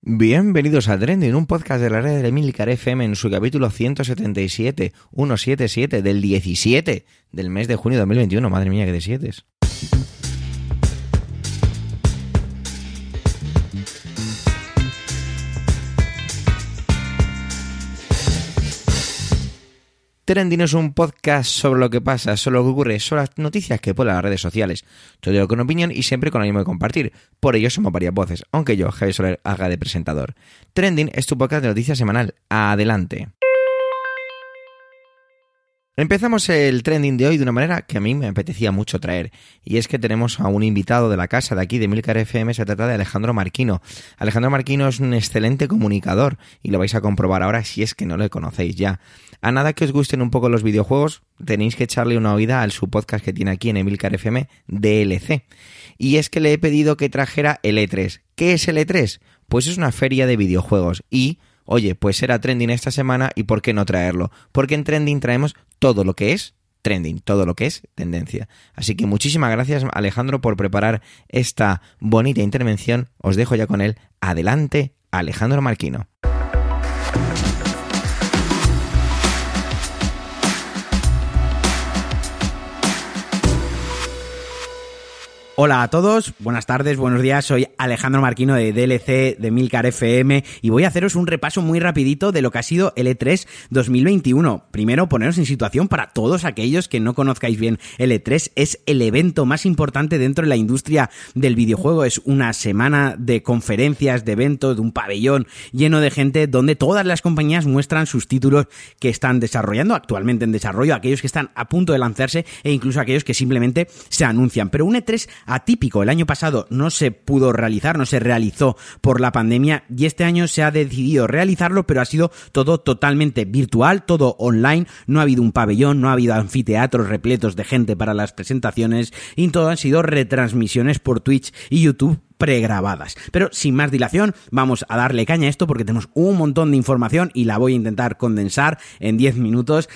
Bienvenidos a Trending, un podcast de la red de Emilcar FM en su capítulo 177, 177 del 17 del mes de junio de 2021. Madre mía, que de siete. Trending es un podcast sobre lo que pasa, sobre lo que ocurre, sobre las noticias que ponen las redes sociales. Todo con opinión y siempre con ánimo de compartir. Por ello somos varias voces, aunque yo, Javier Soler, haga de presentador. Trending es tu podcast de noticias semanal. Adelante. Empezamos el trending de hoy de una manera que a mí me apetecía mucho traer, y es que tenemos a un invitado de la casa de aquí de Milcar FM, se trata de Alejandro Marquino. Alejandro Marquino es un excelente comunicador, y lo vais a comprobar ahora si es que no le conocéis ya. A nada que os gusten un poco los videojuegos, tenéis que echarle una oída al su podcast que tiene aquí en Emilcar FM, DLC. Y es que le he pedido que trajera el E3. ¿Qué es el E3? Pues es una feria de videojuegos, y oye, pues era trending esta semana y ¿por qué no traerlo? Porque en trending traemos todo lo que es trending, todo lo que es tendencia. Así que muchísimas gracias Alejandro por preparar esta bonita intervención. Os dejo ya con él. Adelante, Alejandro Marquino. Hola a todos, buenas tardes, buenos días, soy Alejandro Marquino de DLC de Milcar FM y voy a haceros un repaso muy rapidito de lo que ha sido el E3 2021. Primero, poneros en situación para todos aquellos que no conozcáis bien el E3, es el evento más importante dentro de la industria del videojuego, es una semana de conferencias, de eventos, de un pabellón lleno de gente donde todas las compañías muestran sus títulos que están desarrollando, actualmente en desarrollo, aquellos que están a punto de lanzarse e incluso aquellos que simplemente se anuncian. Pero un E3 atípico. El año pasado no se pudo realizar, no se realizó por la pandemia y este año se ha decidido realizarlo, pero ha sido todo totalmente virtual, todo online, no ha habido un pabellón, no ha habido anfiteatros repletos de gente para las presentaciones y todo han sido retransmisiones por Twitch y YouTube pregrabadas. Pero sin más dilación, vamos a darle caña a esto porque tenemos un montón de información y la voy a intentar condensar en 10 minutos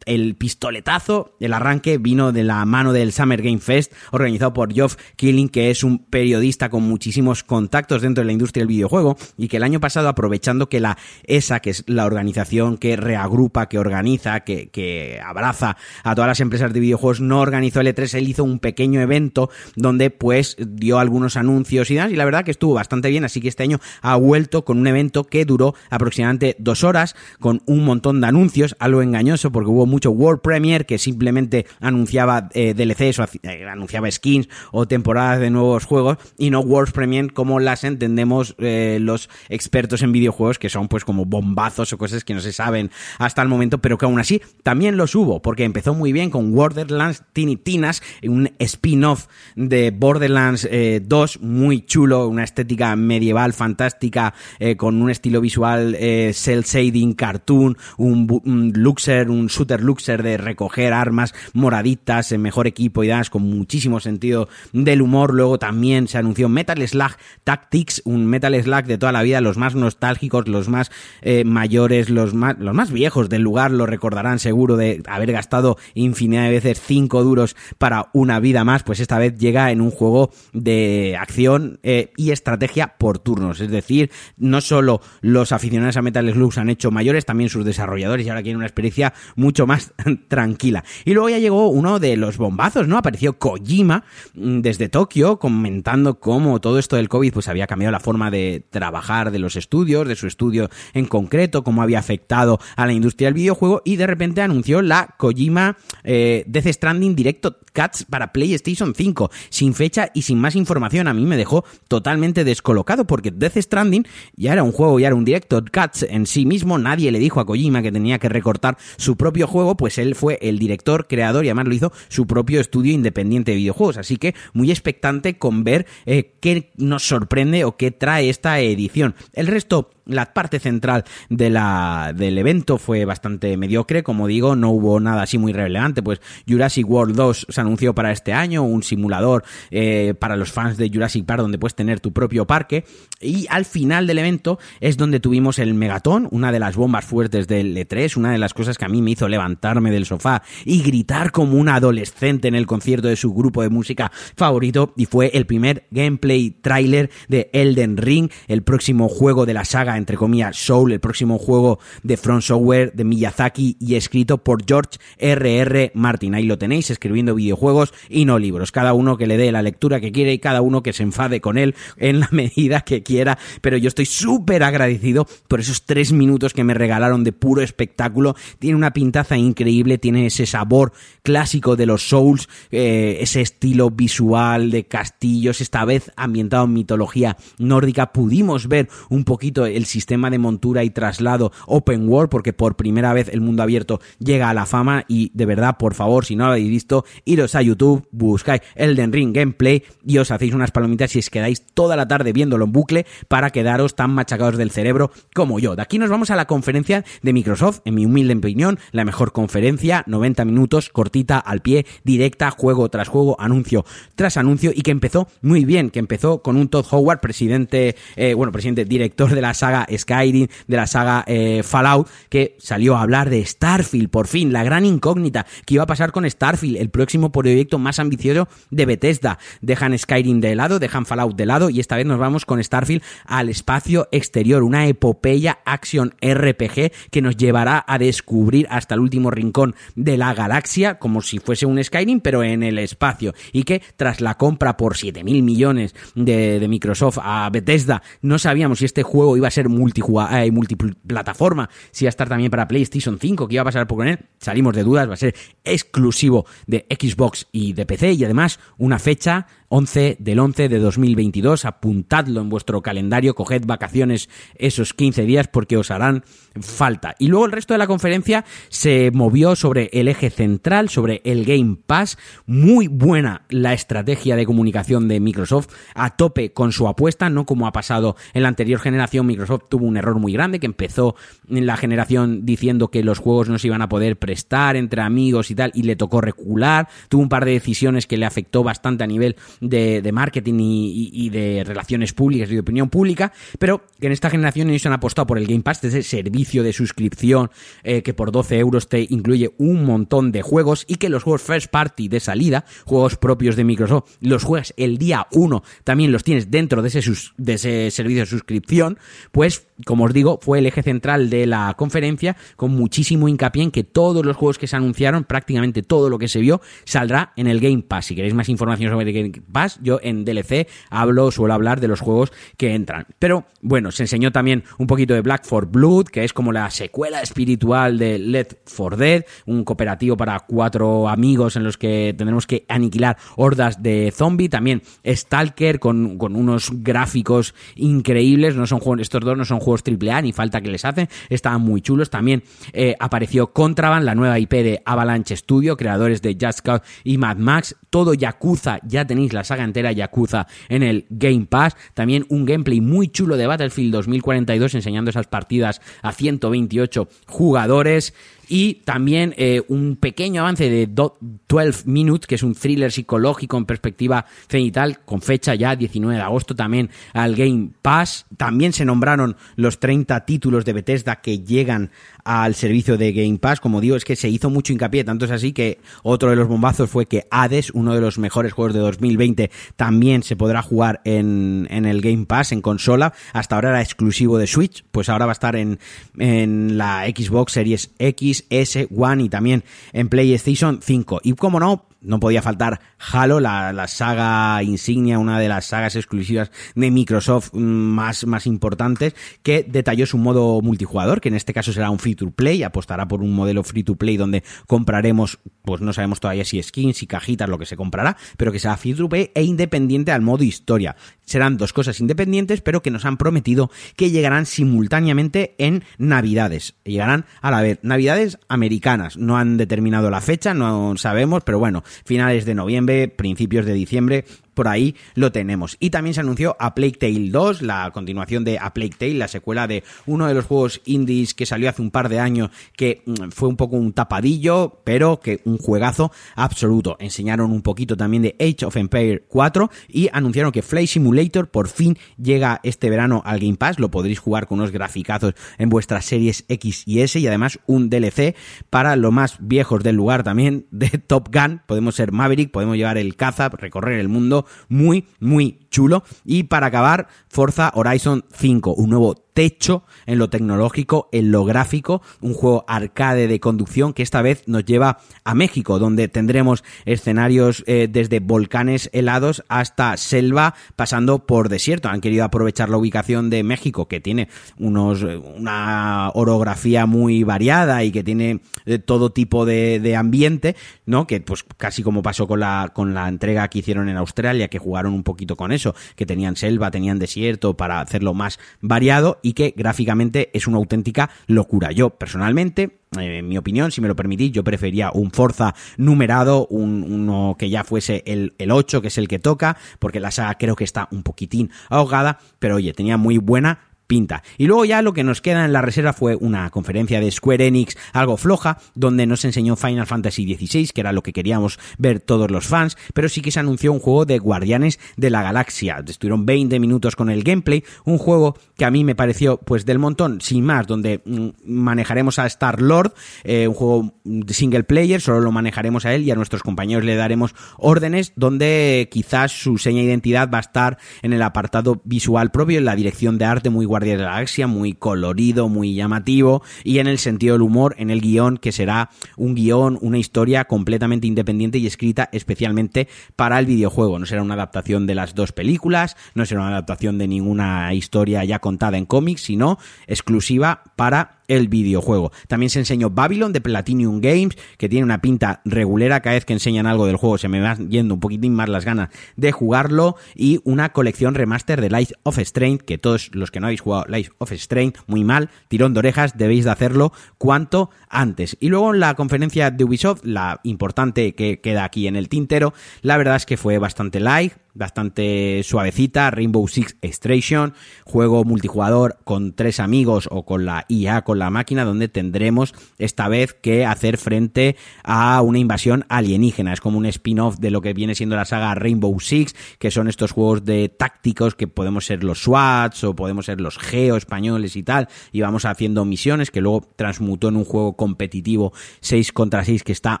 el pistoletazo, el arranque vino de la mano del Summer Game Fest organizado por Geoff Killing, que es un periodista con muchísimos contactos dentro de la industria del videojuego y que el año pasado aprovechando que la ESA, que es la organización que reagrupa, que organiza, que, que abraza a todas las empresas de videojuegos, no organizó el E3, él hizo un pequeño evento donde pues dio algunos anuncios y y la verdad que estuvo bastante bien, así que este año ha vuelto con un evento que duró aproximadamente dos horas con un montón de anuncios, algo engañoso porque hubo mucho World Premiere que simplemente anunciaba eh, DLCs o eh, anunciaba skins o temporadas de nuevos juegos y no World Premiere como las entendemos eh, los expertos en videojuegos que son pues como bombazos o cosas que no se saben hasta el momento pero que aún así también los hubo porque empezó muy bien con Borderlands Tiny Tinas un spin-off de Borderlands 2 muy chulo una estética medieval fantástica con un estilo visual cel shading cartoon un, un luxer un shooter luxer de recoger armas moraditas, en mejor equipo y demás, con muchísimo sentido del humor. Luego también se anunció Metal Slug Tactics, un Metal Slug de toda la vida, los más nostálgicos, los más eh, mayores, los más, los más viejos del lugar, lo recordarán seguro de haber gastado infinidad de veces 5 duros para una vida más, pues esta vez llega en un juego de acción eh, y estrategia por turnos. Es decir, no solo los aficionados a Metal Slug han hecho mayores, también sus desarrolladores y ahora quieren una experiencia mucho más tranquila. Y luego ya llegó uno de los bombazos, ¿no? Apareció Kojima mm, desde Tokio comentando cómo todo esto del COVID pues había cambiado la forma de trabajar de los estudios, de su estudio en concreto, cómo había afectado a la industria del videojuego y de repente anunció la Kojima eh, Death Stranding Directo Cuts para PlayStation 5, sin fecha y sin más información. A mí me dejó totalmente descolocado porque Death Stranding ya era un juego, ya era un Directo Cuts en sí mismo. Nadie le dijo a Kojima que tenía que recortar su propio juego, pues él fue el director, creador y además lo hizo su propio estudio independiente de videojuegos. Así que muy expectante con ver eh, qué nos sorprende o qué trae esta edición. El resto la parte central de la, del evento fue bastante mediocre, como digo, no hubo nada así muy relevante, pues Jurassic World 2 se anunció para este año, un simulador eh, para los fans de Jurassic Park donde puedes tener tu propio parque, y al final del evento es donde tuvimos el Megatón, una de las bombas fuertes del E3, una de las cosas que a mí me hizo levantarme del sofá y gritar como un adolescente en el concierto de su grupo de música favorito, y fue el primer gameplay trailer de Elden Ring, el próximo juego de la saga, entre comillas, Soul, el próximo juego de Front Software de Miyazaki y escrito por George R.R. Martin. Ahí lo tenéis, escribiendo videojuegos y no libros. Cada uno que le dé la lectura que quiere y cada uno que se enfade con él en la medida que quiera. Pero yo estoy súper agradecido por esos tres minutos que me regalaron de puro espectáculo. Tiene una pintaza increíble, tiene ese sabor clásico de los Souls, eh, ese estilo visual de castillos, esta vez ambientado en mitología nórdica. Pudimos ver un poquito el sistema de montura y traslado open world, porque por primera vez el mundo abierto llega a la fama y de verdad, por favor, si no lo habéis visto, iros a YouTube, buscáis Elden Ring Gameplay y os hacéis unas palomitas y os quedáis toda la tarde viéndolo en bucle para quedaros tan machacados del cerebro como yo. De aquí nos vamos a la conferencia de Microsoft, en mi humilde opinión, la mejor conferencia, 90 minutos, cortita, al pie, directa, juego tras juego, anuncio tras anuncio y que empezó muy bien, que empezó con un Todd Howard, presidente, eh, bueno, presidente, director de la saga Skyrim, de la saga eh, Fallout, que salió a hablar de Starfield, por fin, la gran incógnita que iba a pasar con Starfield, el próximo proyecto más ambicioso de Bethesda. Dejan Skyrim de lado, dejan Fallout de lado y esta vez nos vamos con Starfield al espacio exterior, una epopeya action RPG que nos llevará a descubrir hasta el último rincón de la galaxia, como si fuese un Skyrim, pero en el espacio. Y que tras la compra por 7 mil millones de, Microsoft a Bethesda, no sabíamos si este juego iba a ser eh, multiplataforma, si iba a estar también para PlayStation 5, que iba a pasar por con él. Salimos de dudas, va a ser exclusivo de Xbox y de PC y además una fecha 11 del 11 de 2022. Apuntadlo en vuestro calendario, coged vacaciones esos 15 días porque os harán falta. Y luego el resto de la conferencia se movió sobre el eje central, sobre el Game Pass. Muy buena la estrategia de comunicación de Microsoft, a tope con su apuesta, no como ha pasado en la anterior generación. Microsoft tuvo un error muy grande que empezó en la generación diciendo que los juegos no se iban a poder prestar entre amigos y tal, y le tocó recular. Tuvo un par de decisiones que le afectó bastante a nivel de, marketing y, de relaciones públicas y de opinión pública, pero que en esta generación ellos han apostado por el Game Pass, ese servicio de suscripción eh, que por 12 euros te incluye un montón de juegos y que los juegos first party de salida, juegos propios de Microsoft, los juegas el día 1, también los tienes dentro de ese, de ese servicio de suscripción, pues como os digo, fue el eje central de la conferencia con muchísimo hincapié en que todos los juegos que se anunciaron, prácticamente todo lo que se vio, saldrá en el Game Pass. Si queréis más información sobre el Game Pass, yo en DLC hablo, suelo hablar de los juegos que entran. Pero bueno, se enseñó también un poquito de Black for Blood, que es como la secuela espiritual de Left for Dead, un cooperativo para cuatro amigos en los que tendremos que aniquilar hordas de zombies. También Stalker con, con unos gráficos increíbles. No son estos dos no son juegos AAA, ni falta que les hacen. Estaban muy chulos. También eh, apareció Contraband, la nueva IP de Avalanche Studio, creadores de Just Cause y Mad Max. Todo Yakuza, ya tenéis la saga entera Yakuza en el Game Pass. También un gameplay muy chulo de Battlefield 2042 enseñando esas partidas a 128 jugadores y también eh, un pequeño avance de 12 Minutes, que es un thriller psicológico en perspectiva cenital, con fecha ya 19 de agosto también al Game Pass. También se nombraron los 30 títulos de Bethesda que llegan al servicio de Game Pass. Como digo, es que se hizo mucho hincapié, tanto es así que otro de los bombazos fue que Hades, uno de los mejores juegos de 2020, también se podrá jugar en, en el Game Pass, en consola. Hasta ahora era exclusivo de Switch, pues ahora va a estar en, en la Xbox Series X S, One y también en PlayStation 5. Y como no, no podía faltar Halo, la, saga insignia, una de las sagas exclusivas de Microsoft mm, más, más importantes, que detalló su modo multijugador, que en este caso será un free to play, apostará por un modelo free to play donde compraremos, pues no sabemos todavía si skins, y cajitas, lo que se comprará, pero que será free to play e independiente al modo historia. Serán dos cosas independientes, pero que nos han prometido que llegarán simultáneamente en Navidades. Llegarán a la vez, Navidades americanas. No han determinado la fecha, no sabemos, pero bueno, finales de noviembre, principios de diciembre, por ahí lo tenemos. Y también se anunció A Plague Tale 2, la continuación de A Plague Tale, la secuela de uno de los juegos indies que salió hace un par de años, que mm, fue un poco un tapadillo, pero que un juegazo absoluto. Enseñaron un poquito también de Age of Empire 4 y anunciaron que Flight Simulator por fin llega este verano al Game Pass, lo podréis jugar con unos graficazos en vuestras series X y S y además un DLC para los más viejos del lugar también de Top Gun, podemos ser Maverick, podemos llevar el caza, recorrer el mundo, muy, muy chulo. Y para acabar, Forza Horizon 5, un nuevo techo en lo tecnológico, en lo gráfico, un juego arcade de conducción que esta vez nos lleva a México, donde tendremos escenarios eh, desde volcanes helados hasta selva, pasando por desierto. Han querido aprovechar la ubicación de México, que tiene unos, una orografía muy variada y que tiene eh, todo tipo de, de, ambiente, ¿no? Que pues casi como pasó con la, con la entrega que hicieron en Australia, que jugaron un poquito con eso, que tenían selva, tenían desierto para hacerlo más variado y que gráficamente es una auténtica locura. Yo personalmente eh, en mi opinión, si me lo permitís, yo prefería un Forza numerado, un, uno que ya fuese el, el 8, que es el que toca, porque la saga creo que está un poquitín ahogada, pero oye, tenía muy buena pinta. Y luego ya lo que nos queda en la reserva fue una conferencia de Square Enix algo floja, donde nos enseñó Final Fantasy XVI, que era lo que queríamos ver todos los fans, pero sí que se anunció un juego de Guardianes de la Galaxia. Estuvieron 20 minutos con el gameplay, un juego que a mí me pareció pues del montón, sin más, donde mm, manejaremos a Star Lord, eh, un juego single player, solo lo manejaremos a él y a nuestros compañeros le daremos órdenes, donde quizás su seña de identidad va a estar en el apartado visual propio, en la dirección de arte muy Guardianes de la Galaxia, muy colorido, muy llamativo, y en el sentido del humor, en el guion, que será un guion, una historia completamente independiente y escrita especialmente para el videojuego. No será una adaptación de las dos películas, no será una adaptación de ninguna historia ya contada en cómics, sino exclusiva para el videojuego. También se enseñó Babylon de Platinum Games, que tiene una pinta regulera. Cada vez que enseñan algo del juego se me van yendo un poquitín más las ganas de jugarlo. Y una colección remaster de Life of Strange, que todos los que no habéis jugado Life of Strange, muy mal, tirón de orejas, debéis de hacerlo cuanto antes. Y luego en la conferencia de Ubisoft, la importante que queda aquí en el tintero, la verdad es que fue bastante light, bastante suavecita, Rainbow Six Extraction, juego multijugador con tres amigos o con la IA, con la máquina, donde tendremos esta vez que hacer frente a una invasión alienígena. Es como un spin-off de lo que viene siendo la saga Rainbow Six, que son estos juegos de tácticos que podemos ser los SWATs o podemos ser los Geo españoles y tal, y vamos haciendo misiones que luego transmutó en un juego competitivo 6 contra 6 que está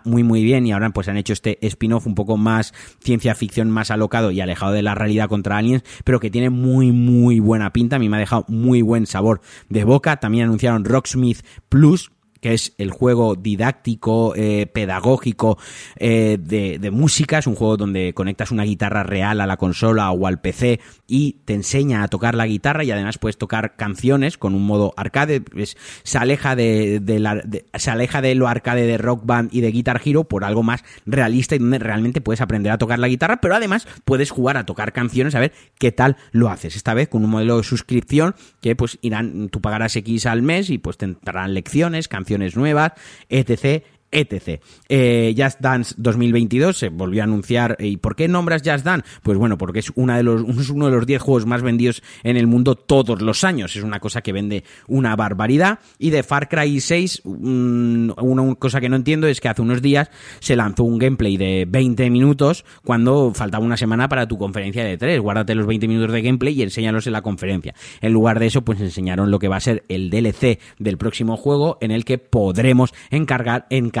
muy muy bien y ahora pues han hecho este spin-off un poco más ciencia ficción más alocado y alejado de la realidad contra aliens, pero que tiene muy, muy buena pinta. A mí me ha dejado muy buen sabor de boca. También anunciaron Rocksmith Plus, que es el juego didáctico, eh, pedagógico eh, de, música. Es un juego donde conectas una guitarra real a la consola o al PC y te enseña a tocar la guitarra y además puedes tocar canciones con un modo arcade. Es, se, aleja de, de se aleja de lo arcade de Rock Band y de Guitar Hero por algo más realista y donde realmente puedes aprender a tocar la guitarra, pero además puedes jugar a tocar canciones a ver qué tal lo haces. Esta vez con un modelo de suscripción que pues irán, tú pagarás X al mes y pues te entrarán lecciones, canciones nuevas, etc etc. Eh, Just Dance 2022 se volvió a anunciar. ¿Y por qué nombras Just Dance? Pues bueno, porque es, de los, uno de los 10 juegos más vendidos en el mundo todos los años. Es una cosa que vende una barbaridad. Y de Far Cry 6, mmm, una cosa que no entiendo es que hace unos días se lanzó un gameplay de 20 minutos cuando faltaba una semana para tu conferencia de 3. Guárdate los 20 minutos de gameplay y enséñalos en la conferencia. En lugar de eso, pues enseñaron lo que va a ser el DLC del próximo juego en el que podremos encargar, encargar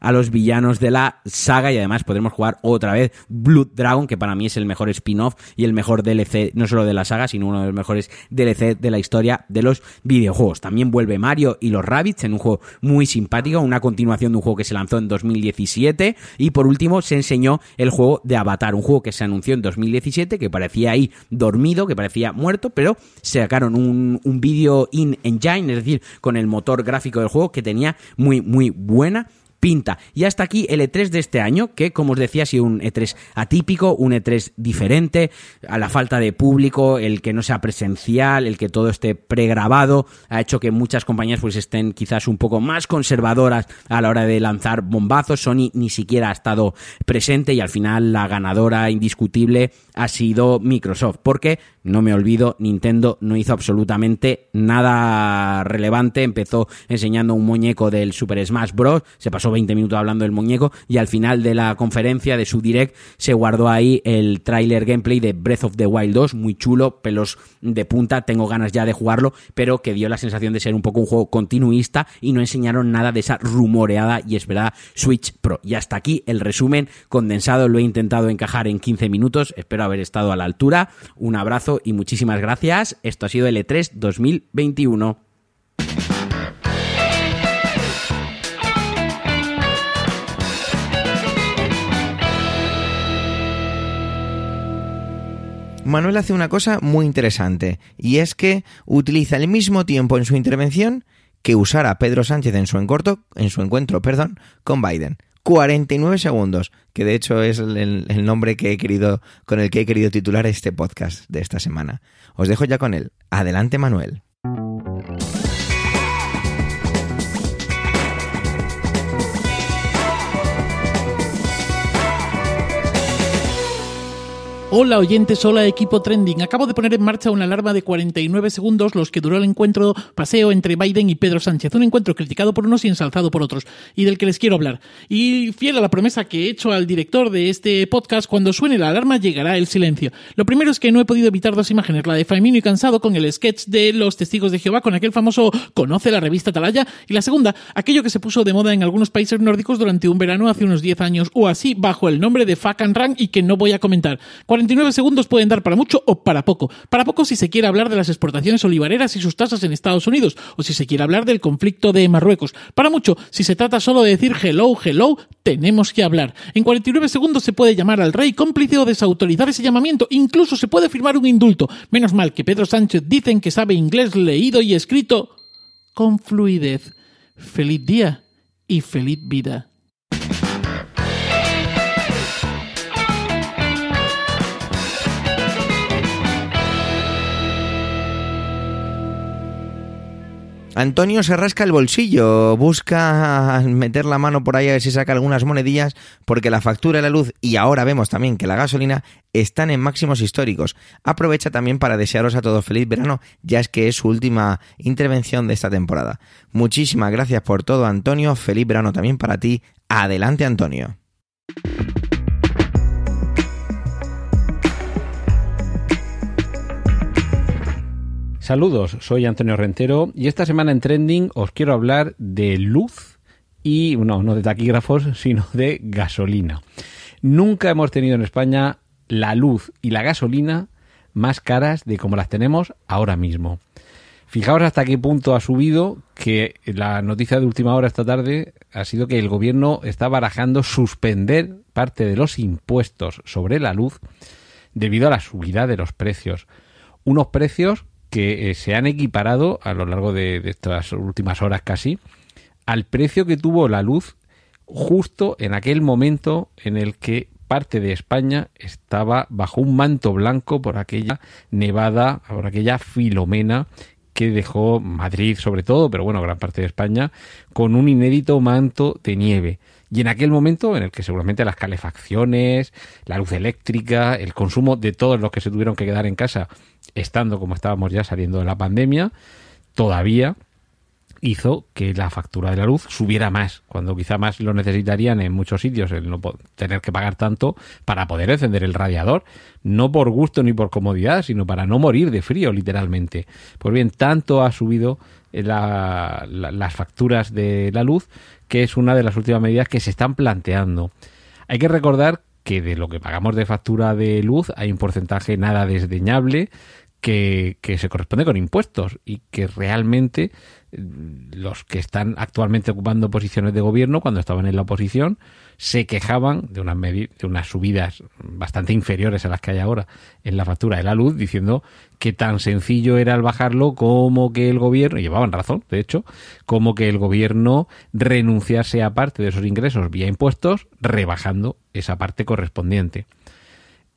a los villanos de la saga y además podremos jugar otra vez Blood Dragon, que para mí es el mejor spin-off y el mejor DLC, no solo de la saga, sino uno de los mejores DLC de la historia de los videojuegos. También vuelve Mario y los Rabbits en un juego muy simpático, una continuación de un juego que se lanzó en 2017 y por último se enseñó el juego de Avatar, un juego que se anunció en 2017 que parecía ahí dormido, que parecía muerto, pero sacaron un, un vídeo in-engine, es decir, con el motor gráfico del juego que tenía muy muy buena pinta. Y hasta aquí el E3 de este año, que como os decía ha sido un E3 atípico, un E3 diferente, a la falta de público, el que no sea presencial, el que todo esté pregrabado, ha hecho que muchas compañías pues estén quizás un poco más conservadoras a la hora de lanzar bombazos. Sony ni siquiera ha estado presente y al final la ganadora indiscutible ha sido Microsoft, porque no me olvido, Nintendo no hizo absolutamente nada relevante, empezó enseñando un muñeco del Super Smash Bros, se pasó 20 minutos hablando del muñeco y al final de la conferencia de su direct se guardó ahí el trailer gameplay de Breath of the Wild 2, muy chulo, pelos de punta, tengo ganas ya de jugarlo, pero que dio la sensación de ser un poco un juego continuista y no enseñaron nada de esa rumoreada y esperada Switch Pro. Y hasta aquí el resumen condensado, lo he intentado encajar en 15 minutos, espero haber estado a la altura. Un abrazo y muchísimas gracias. Esto ha sido el E3 2021. Manuel hace una cosa muy interesante y es que utiliza el mismo tiempo en su intervención que usara Pedro Sánchez en su, encorto, en su encuentro perdón, con Biden. 49 segundos, que de hecho es el, el, nombre que he querido, con el que he querido titular este podcast de esta semana. Os dejo ya con él. Adelante, Manuel. Hola oyentes, hola equipo trending. Acabo de poner en marcha una alarma de 49 segundos, los que duró el encuentro paseo entre Biden y Pedro Sánchez. Un encuentro criticado por unos y ensalzado por otros, y del que les quiero hablar. Y fiel a la promesa que he hecho al director de este podcast, cuando suene la alarma llegará el silencio. Lo primero es que no he podido evitar dos imágenes, la de Famino y Cansado con el sketch de los testigos de Jehová, con aquel famoso Conoce la revista Talaya, y la segunda, aquello que se puso de moda en algunos países nórdicos durante un verano hace unos 10 años, o así, bajo el nombre de Fuck and Run, y que no voy a comentar. 49 segundos pueden dar para mucho o para poco. Para poco si se quiere hablar de las exportaciones olivareras y sus tasas en Estados Unidos, o si se quiere hablar del conflicto de Marruecos. Para mucho si se trata solo de decir hello, hello, tenemos que hablar. En 49 segundos se puede llamar al rey cómplice o desautorizar ese llamamiento. Incluso se puede firmar un indulto. Menos mal que Pedro Sánchez dicen que sabe inglés leído y escrito con fluidez. Feliz día y feliz vida. Antonio se rasca el bolsillo, busca meter la mano por ahí a ver si saca algunas monedillas, porque la factura de la luz y ahora vemos también que la gasolina están en máximos históricos. Aprovecha también para desearos a todos feliz verano, ya es que es su última intervención de esta temporada. Muchísimas gracias por todo, Antonio. Feliz verano también para ti. Adelante, Antonio. Saludos, soy Antonio Rentero y esta semana en Trending os quiero hablar de luz y, no, no de taquígrafos, sino de gasolina. Nunca hemos tenido en España la luz y la gasolina más caras de como las tenemos ahora mismo. Fijaos hasta qué punto ha subido que la noticia de última hora esta tarde ha sido que el gobierno está barajando suspender parte de los impuestos sobre la luz debido a la subida de los precios. Unos precios que eh, se han equiparado a lo largo de, de, estas últimas horas casi al precio que tuvo la luz justo en aquel momento en el que parte de España estaba bajo un manto blanco por aquella nevada, por aquella filomena que dejó Madrid sobre todo, pero bueno, gran parte de España, con un inédito manto de nieve. Y en aquel momento en el que seguramente las calefacciones, la luz eléctrica, el consumo de todos los que se tuvieron que quedar en casa, estando como estábamos ya saliendo de la pandemia, todavía hizo que la factura de la luz subiera más, cuando quizá más lo necesitarían en muchos sitios, el no tener que pagar tanto para poder encender el radiador, no por gusto ni por comodidad, sino para no morir de frío, literalmente. Pues bien, tanto ha subido la, la, las facturas de la luz que es una de las últimas medidas que se están planteando. Hay que recordar que de lo que pagamos de factura de luz hay un porcentaje nada desdeñable que, que se corresponde con impuestos y que realmente eh, los que están actualmente ocupando posiciones de gobierno cuando estaban en la oposición se quejaban de unas, de unas subidas bastante inferiores a las que hay ahora en la factura de la luz, diciendo que tan sencillo era el bajarlo como que el gobierno, y llevaban razón, de hecho, como que el gobierno renunciase a parte de esos ingresos vía impuestos, rebajando esa parte correspondiente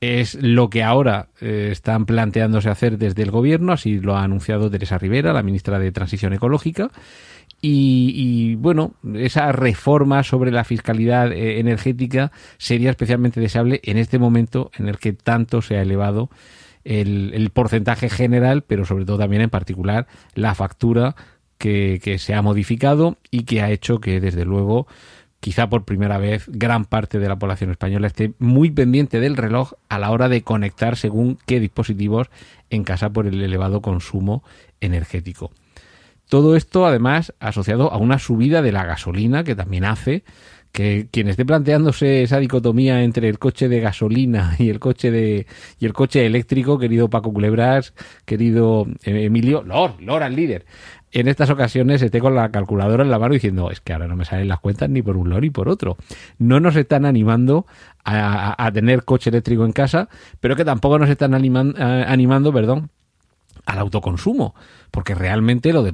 es lo que ahora eh, están planteándose hacer desde el gobierno, así lo ha anunciado Teresa Rivera, la ministra de Transición Ecológica, y, bueno, esa reforma sobre la fiscalidad eh, energética sería especialmente deseable en este momento en el que tanto se ha elevado el, porcentaje general, pero sobre todo también en particular la factura que se ha modificado y que ha hecho que desde luego quizá por primera vez gran parte de la población española esté muy pendiente del reloj a la hora de conectar según qué dispositivos en casa por el elevado consumo energético. Todo esto, además, asociado a una subida de la gasolina que también hace que quien esté planteándose esa dicotomía entre el coche de gasolina y el coche de y el coche eléctrico, querido Paco Culebras, querido eh, Emilio, Lor, Lor al líder. En estas ocasiones esté con la calculadora en la mano diciendo, es que ahora no me salen las cuentas ni por un lor ni por otro. No nos están animando a, tener coche eléctrico en casa, pero que tampoco nos están animando, eh, animando perdón, al autoconsumo, porque realmente lo de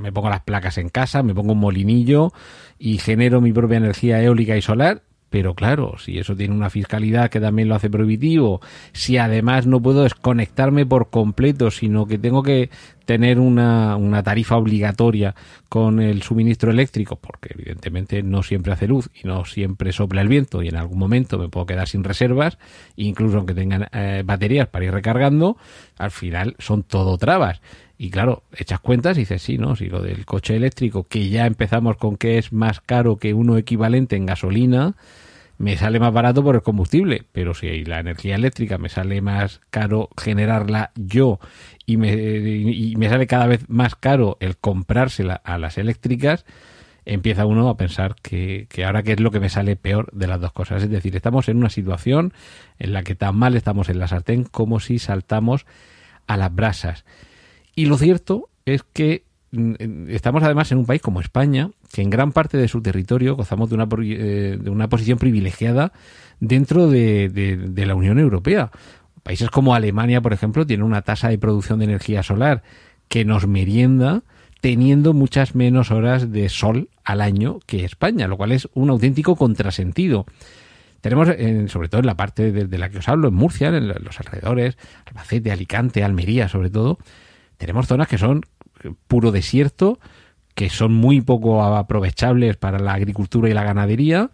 me pongo las placas en casa, me pongo un molinillo y genero mi propia energía eólica y solar, pero claro, si eso tiene una fiscalidad que también lo hace prohibitivo, si además no puedo desconectarme por completo, sino que tengo que tener una, una tarifa obligatoria con el suministro eléctrico, porque evidentemente no siempre hace luz y no siempre sopla el viento y en algún momento me puedo quedar sin reservas, incluso aunque tengan eh, baterías para ir recargando, al final son todo trabas. Y claro, echas cuentas y dices, sí, ¿no? Si lo del coche eléctrico, que ya empezamos con que es más caro que uno equivalente en gasolina, me sale más barato por el combustible, pero si la energía eléctrica me sale más caro generarla yo y me, y me sale cada vez más caro el comprársela a las eléctricas, empieza uno a pensar que, que, ahora qué es lo que me sale peor de las dos cosas. Es decir, estamos en una situación en la que tan mal estamos en la sartén como si saltamos a las brasas. Y lo cierto es que estamos además en un país como España, que en gran parte de su territorio gozamos de una, eh, de una posición privilegiada dentro de, de, la Unión Europea. Países como Alemania, por ejemplo, tienen una tasa de producción de energía solar que nos merienda teniendo muchas menos horas de sol al año que España, lo cual es un auténtico contrasentido. Tenemos, sobre todo en la parte de, la que os hablo, en Murcia, en los alrededores, Albacete, Alicante, Almería, sobre todo, tenemos zonas que son puro desierto, que son muy poco aprovechables para la agricultura y la ganadería.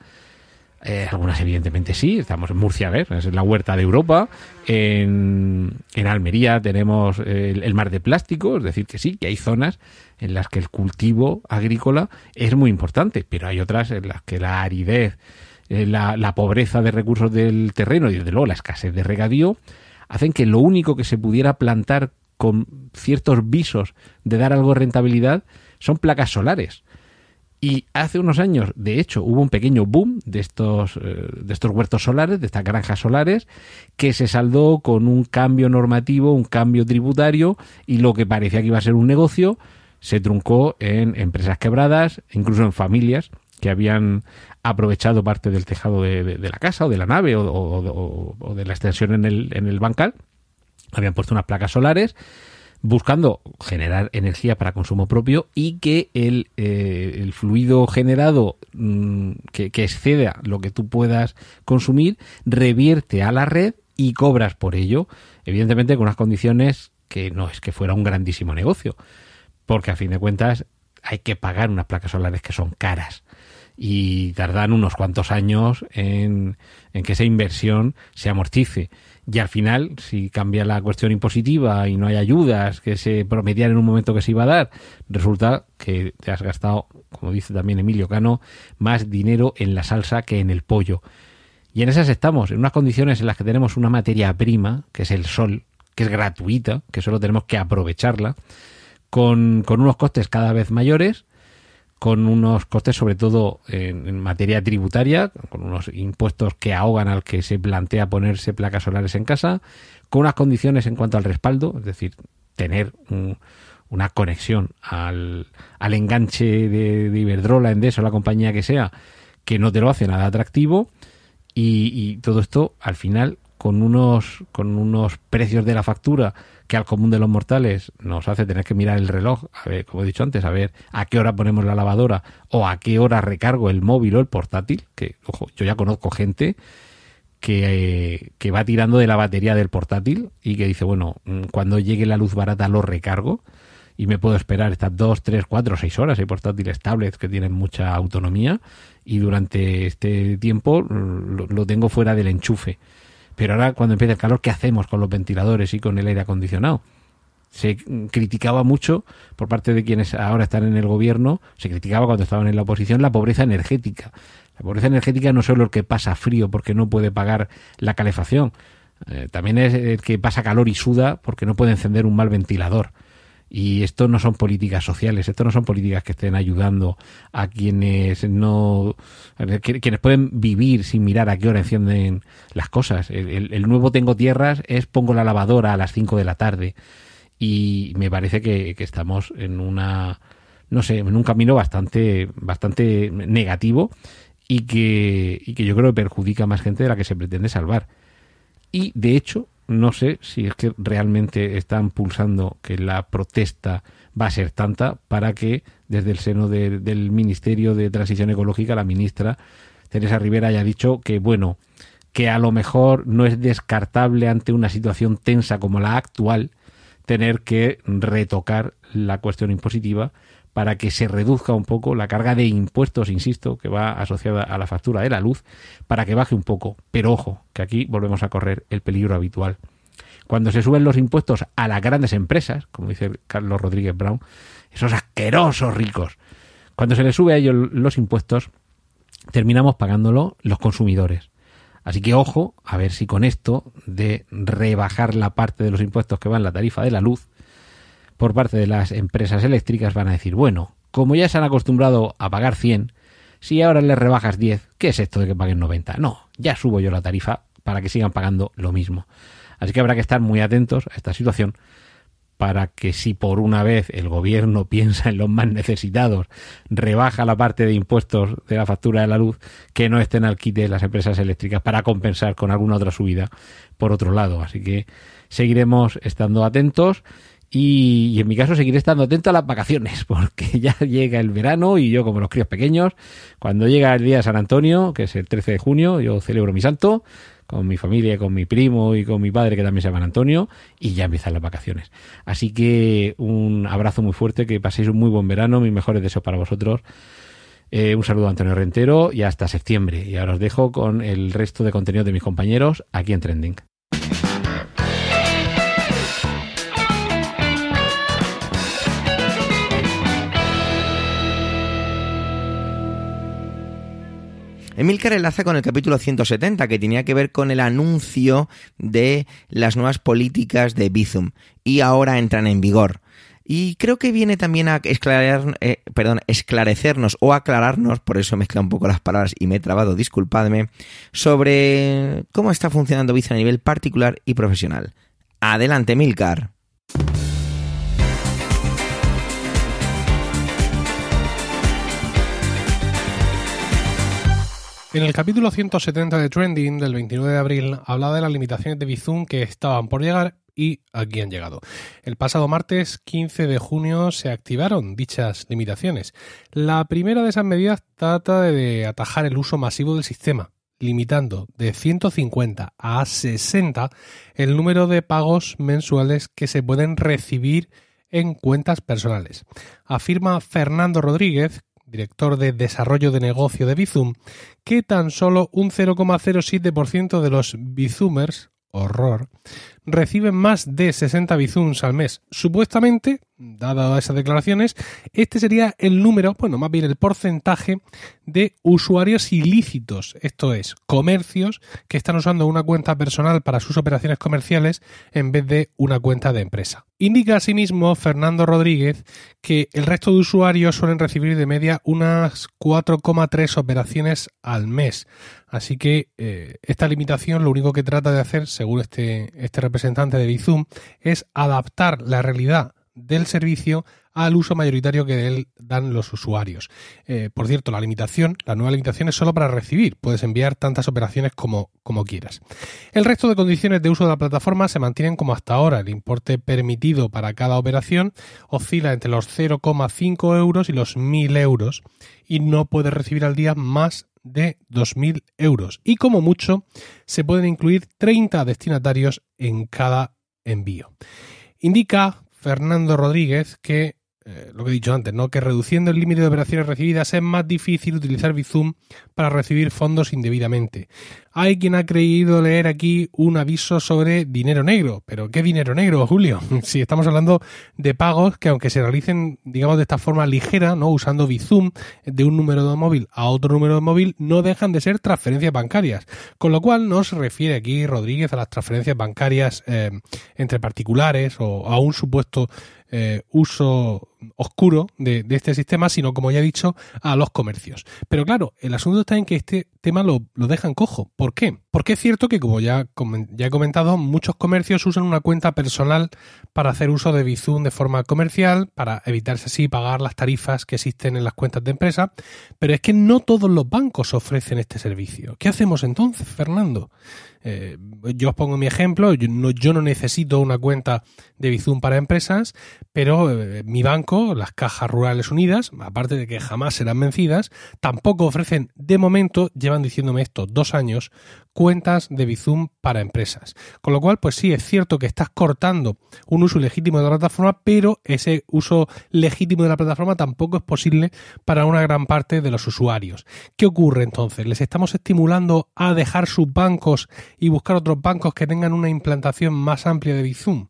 Eh, algunas evidentemente sí, estamos en Murcia, a ver, es la huerta de Europa. En, en Almería tenemos el, mar de plástico, es decir, que sí, que hay zonas en las que el cultivo agrícola es muy importante, pero hay otras en las que la aridez, eh, la, la pobreza de recursos del terreno y desde luego la escasez de regadío hacen que lo único que se pudiera plantar con ciertos visos de dar algo de rentabilidad son placas solares. Y hace unos años, de hecho, hubo un pequeño boom de estos, eh, de estos huertos solares, de estas granjas solares, que se saldó con un cambio normativo, un cambio tributario, y lo que parecía que iba a ser un negocio, se truncó en empresas quebradas, incluso en familias que habían aprovechado parte del tejado de, la casa o de la nave o, o, de la extensión en el, en el bancal, habían puesto unas placas solares buscando generar energía para consumo propio y que el, eh, fluido generado mm, que, exceda lo que tú puedas consumir revierte a la red y cobras por ello, evidentemente con unas condiciones que no es que fuera un grandísimo negocio, porque a fin de cuentas hay que pagar unas placas solares que son caras y tardan unos cuantos años en que esa inversión se amortice y al final, si cambia la cuestión impositiva y no hay ayudas que se prometían en un momento que se iba a dar, resulta que te has gastado, como dice también Emilio Cano, más dinero en la salsa que en el pollo. Y en esas estamos, en unas condiciones en las que tenemos una materia prima, que es el sol, que es gratuita, que solo tenemos que aprovecharla, con, con unos costes cada vez mayores con unos costes sobre todo en, materia tributaria, con unos impuestos que ahogan al que se plantea ponerse placas solares en casa, con unas condiciones en cuanto al respaldo, es decir, tener una conexión al, al enganche de, de, Iberdrola, Endesa o la compañía que sea, que no te lo hace nada atractivo y, y todo esto al final con unos, con unos precios de la factura que al común de los mortales nos hace tener que mirar el reloj, a ver, como he dicho antes, a ver a qué hora ponemos la lavadora o a qué hora recargo el móvil o el portátil, que, ojo, yo ya conozco gente que, que va tirando de la batería del portátil y que dice, bueno, mm, cuando llegue la luz barata lo recargo y me puedo esperar estas dos, tres, cuatro, seis horas. Hay portátiles tablets que tienen mucha autonomía y durante este tiempo lo tengo fuera del enchufe. Pero ahora cuando empieza el calor, ¿qué hacemos con los ventiladores y con el aire acondicionado? Se criticaba mucho por parte de quienes ahora están en el gobierno, se criticaba cuando estaban en la oposición la pobreza energética. La pobreza energética no solo el que pasa frío porque no puede pagar la calefacción, eh, también es el que pasa calor y suda porque no puede encender un mal ventilador. Y esto no son políticas sociales, esto no son políticas que estén ayudando a quienes no, quienes pueden vivir sin mirar a qué hora encienden las cosas. El, el, nuevo tengo tierras es pongo la lavadora a las 5 de la tarde. Y me parece que, que estamos en una, no sé, en un camino bastante, bastante negativo y que, y que yo creo que perjudica a más gente de la que se pretende salvar. Y de hecho, no sé si es que realmente están pulsando que la protesta va a ser tanta para que desde el seno de, del Ministerio de Transición Ecológica la ministra Teresa Rivera haya dicho que, bueno, que a lo mejor no es descartable ante una situación tensa como la actual tener que retocar la cuestión impositiva para que se reduzca un poco la carga de impuestos, insisto, que va asociada a la factura de la luz, para que baje un poco. Pero ojo, que aquí volvemos a correr el peligro habitual. Cuando se suben los impuestos a las grandes empresas, como dice Carlos Rodríguez Brown, esos asquerosos ricos, cuando se les sube a ellos los impuestos, terminamos pagándolo los consumidores. Así que ojo, a ver si con esto de rebajar la parte de los impuestos que va en la tarifa de la luz, por parte de las empresas eléctricas van a decir, bueno, como ya se han acostumbrado a pagar 100, si ahora les rebajas 10, ¿qué es esto de que paguen 90? No, ya subo yo la tarifa para que sigan pagando lo mismo. Así que habrá que estar muy atentos a esta situación para que si por una vez el gobierno piensa en los más necesitados, rebaja la parte de impuestos de la factura de la luz, que no estén al quite las empresas eléctricas para compensar con alguna otra subida por otro lado. Así que seguiremos estando atentos y, y, en mi caso seguiré estando atento a las vacaciones, porque ya llega el verano y yo, como los críos pequeños, cuando llega el día de San Antonio, que es el 13 de junio, yo celebro mi santo con mi familia, con mi primo y con mi padre, que también se llama Antonio, y ya empiezan las vacaciones. Así que un abrazo muy fuerte, que paséis un muy buen verano, mis mejores deseos para vosotros. Eh, un saludo a Antonio Rentero y hasta septiembre. Y ahora os dejo con el resto de contenido de mis compañeros aquí en Trending. Emilcar enlaza con el capítulo 170, que tenía que ver con el anuncio de las nuevas políticas de Bizum. Y ahora entran en vigor. Y creo que viene también a eh, perdón, esclarecernos o aclararnos, por eso he mezclado un poco las palabras y me he trabado, disculpadme, sobre cómo está funcionando Bizum a nivel particular y profesional. Adelante, Emilcar. En el capítulo 170 de Trending del 29 de abril hablaba de las limitaciones de Bizum que estaban por llegar y aquí han llegado. El pasado martes 15 de junio se activaron dichas limitaciones. La primera de esas medidas trata de atajar el uso masivo del sistema, limitando de 150 a 60 el número de pagos mensuales que se pueden recibir en cuentas personales. Afirma Fernando Rodríguez, director de desarrollo de negocio de Bizum, que tan solo un 0,07% de los Bizumers, horror, reciben más de 60 Bizums al mes. Supuestamente, dadas esas declaraciones, este sería el número, bueno, más bien el porcentaje de usuarios ilícitos, esto es, comercios que están usando una cuenta personal para sus operaciones comerciales en vez de una cuenta de empresa. Indica asimismo Fernando Rodríguez que el resto de usuarios suelen recibir de media unas 4,3 operaciones al mes. Así que eh, esta limitación lo único que trata de hacer, según este, este representante de Bizum, es adaptar la realidad del servicio al uso mayoritario que de él dan los usuarios. Eh, por cierto, la limitación, la nueva limitación es solo para recibir. Puedes enviar tantas operaciones como, como quieras. El resto de condiciones de uso de la plataforma se mantienen como hasta ahora. El importe permitido para cada operación oscila entre los 0,5 euros y los 1.000 euros y no puedes recibir al día más de 2.000 euros. Y como mucho, se pueden incluir 30 destinatarios en cada envío. Indica Fernando Rodríguez que eh, lo que he dicho antes, ¿no? Que reduciendo el límite de operaciones recibidas es más difícil utilizar Bizum para recibir fondos indebidamente. Hay quien ha creído leer aquí un aviso sobre dinero negro. ¿Pero qué dinero negro, Julio? Si estamos hablando de pagos que aunque se realicen, digamos, de esta forma ligera, ¿no? Usando Bizum de un número de móvil a otro número de móvil, no dejan de ser transferencias bancarias. Con lo cual no se refiere aquí Rodríguez a las transferencias bancarias eh, entre particulares o a un supuesto eh, uso oscuro de, este sistema, sino, como ya he dicho, a los comercios. Pero claro, el asunto está en que este tema lo, lo dejan cojo. ¿Por qué? Porque es cierto que, como ya, ya he comentado, muchos comercios usan una cuenta personal para hacer uso de Bizum de forma comercial, para evitarse así pagar las tarifas que existen en las cuentas de empresa, pero es que no todos los bancos ofrecen este servicio. ¿Qué hacemos entonces, Fernando? Eh, yo os pongo mi ejemplo, yo no, yo no, necesito una cuenta de Bizum para empresas, pero eh, mi banco, las Cajas Rurales Unidas, aparte de que jamás serán vencidas, tampoco ofrecen, de momento, llevan diciéndome esto dos años, cuentas de Bizum para empresas. Con lo cual, pues sí, es cierto que estás cortando un uso legítimo de la plataforma, pero ese uso legítimo de la plataforma tampoco es posible para una gran parte de los usuarios. ¿Qué ocurre entonces? ¿Les estamos estimulando a dejar sus bancos y buscar otros bancos que tengan una implantación más amplia de Bizum?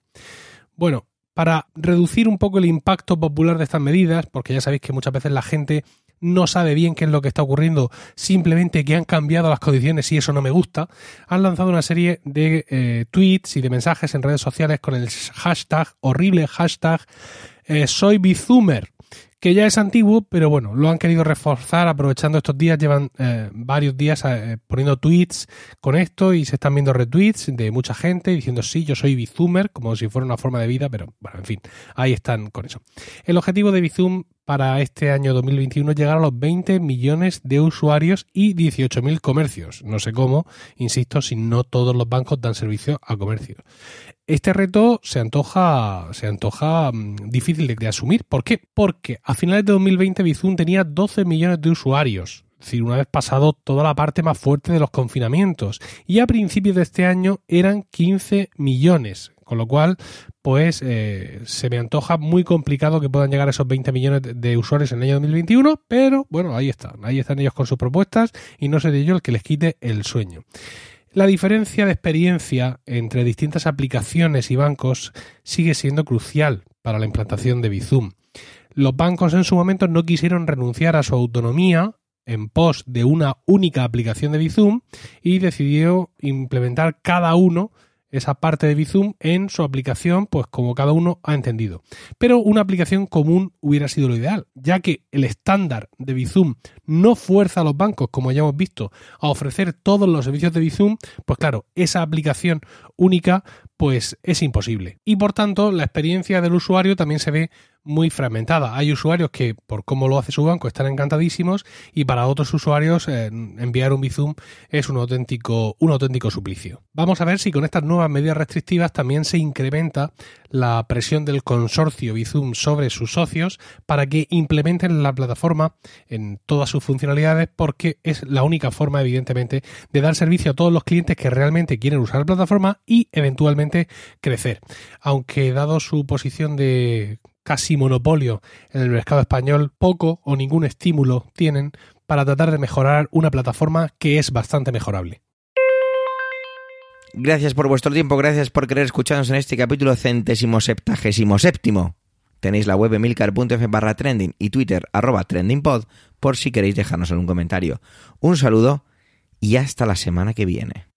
Bueno, para reducir un poco el impacto popular de estas medidas, porque ya sabéis que muchas veces la gente no sabe bien qué es lo que está ocurriendo, simplemente que han cambiado las condiciones y eso no me gusta, han lanzado una serie de eh, tweets y de mensajes en redes sociales con el hashtag, horrible hashtag, eh, soy Bizumer que ya es antiguo, pero bueno, lo han querido reforzar aprovechando estos días, llevan eh, varios días eh, poniendo tweets con esto y se están viendo retweets de mucha gente diciendo sí, yo soy Bizoomer, como si fuera una forma de vida, pero bueno, en fin, ahí están con eso. El objetivo de Bizum para este año 2021 es llegar a los 20 millones de usuarios y 18.000 comercios. No sé cómo, insisto, si no todos los bancos dan servicio a comercio. Este reto se antoja, se antoja mm, difícil de, asumir. ¿Por qué? Porque a finales de 2020 Bizum tenía 12 millones de usuarios. Es decir, una vez pasado toda la parte más fuerte de los confinamientos. Y a principios de este año eran 15 millones. Con lo cual, pues eh, se me antoja muy complicado que puedan llegar a esos 20 millones de usuarios en el año 2021, pero bueno, ahí están, ahí están ellos con sus propuestas y no seré yo el que les quite el sueño. La diferencia de experiencia entre distintas aplicaciones y bancos sigue siendo crucial para la implantación de Bizum. Los bancos en su momento no quisieron renunciar a su autonomía en pos de una única aplicación de Bizum y decidió implementar cada uno esa parte de Bizum en su aplicación, pues como cada uno ha entendido. Pero una aplicación común hubiera sido lo ideal, ya que el estándar de Bizum no fuerza a los bancos, como ya hemos visto, a ofrecer todos los servicios de Bizum, pues claro, esa aplicación única pues es imposible. Y por tanto, la experiencia del usuario también se ve muy fragmentada. Hay usuarios que, por cómo lo hace su banco, están encantadísimos y para otros usuarios eh, enviar un Bizum es un auténtico, un auténtico suplicio. Vamos a ver si con estas nuevas medidas restrictivas también se incrementa la presión del consorcio Bizum sobre sus socios para que implementen la plataforma en todas sus funcionalidades porque es la única forma, evidentemente, de dar servicio a todos los clientes que realmente quieren usar la plataforma y eventualmente crecer. Aunque dado su posición de casi monopolio en el mercado español, poco o ningún estímulo tienen para tratar de mejorar una plataforma que es bastante mejorable. Gracias por vuestro tiempo, gracias por querer escucharnos en este capítulo centésimo septagésimo séptimo. Tenéis la web emilcar.f barra trending y Twitter arroba trendingpod por si queréis dejarnos algún comentario. Un saludo y hasta la semana que viene.